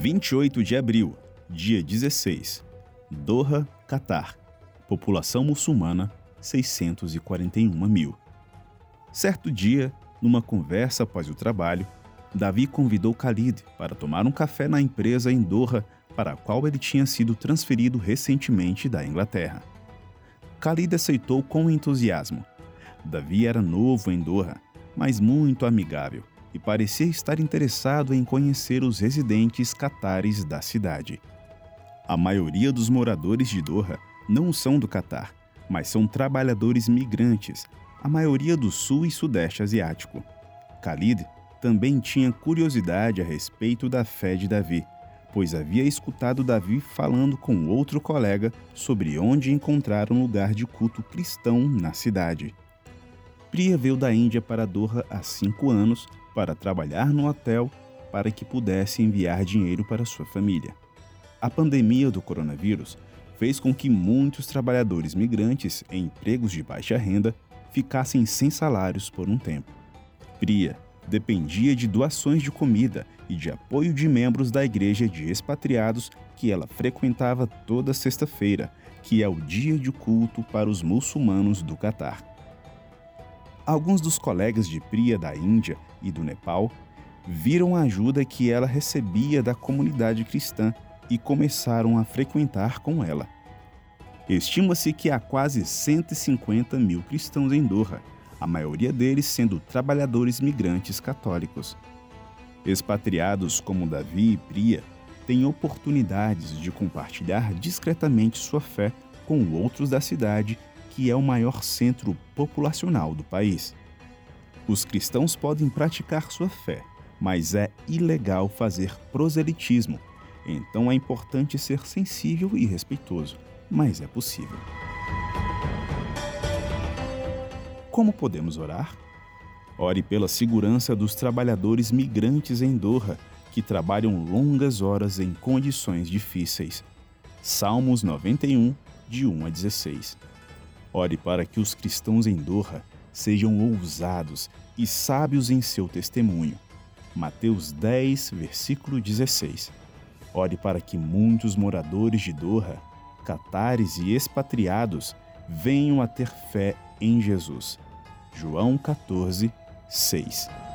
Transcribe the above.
28 de abril, dia 16. Doha, Catar. População muçulmana 641 mil. Certo dia, numa conversa após o trabalho, Davi convidou Khalid para tomar um café na empresa em Doha, para a qual ele tinha sido transferido recentemente da Inglaterra. Khalid aceitou com entusiasmo. Davi era novo em Doha, mas muito amigável e parecia estar interessado em conhecer os residentes catares da cidade. A maioria dos moradores de Doha não são do Catar, mas são trabalhadores migrantes, a maioria do sul e sudeste asiático. Khalid também tinha curiosidade a respeito da fé de Davi, pois havia escutado Davi falando com outro colega sobre onde encontrar um lugar de culto cristão na cidade. Priya veio da Índia para Doha há cinco anos para trabalhar no hotel para que pudesse enviar dinheiro para sua família. A pandemia do coronavírus fez com que muitos trabalhadores migrantes em empregos de baixa renda ficassem sem salários por um tempo. Priya dependia de doações de comida e de apoio de membros da igreja de expatriados que ela frequentava toda sexta-feira, que é o dia de culto para os muçulmanos do Catar. Alguns dos colegas de Priya da Índia e do Nepal viram a ajuda que ela recebia da comunidade cristã e começaram a frequentar com ela. Estima-se que há quase 150 mil cristãos em Doha, a maioria deles sendo trabalhadores migrantes católicos. Expatriados como Davi e Priya têm oportunidades de compartilhar discretamente sua fé com outros da cidade que é o maior centro populacional do país. Os cristãos podem praticar sua fé, mas é ilegal fazer proselitismo, então é importante ser sensível e respeitoso, mas é possível. Como podemos orar? Ore pela segurança dos trabalhadores migrantes em Doha, que trabalham longas horas em condições difíceis. Salmos 91, de 1 a 16. Ore para que os cristãos em Doha sejam ousados e sábios em seu testemunho. Mateus 10, versículo 16. Ore para que muitos moradores de Doha, catares e expatriados venham a ter fé em Jesus. João 14, 6.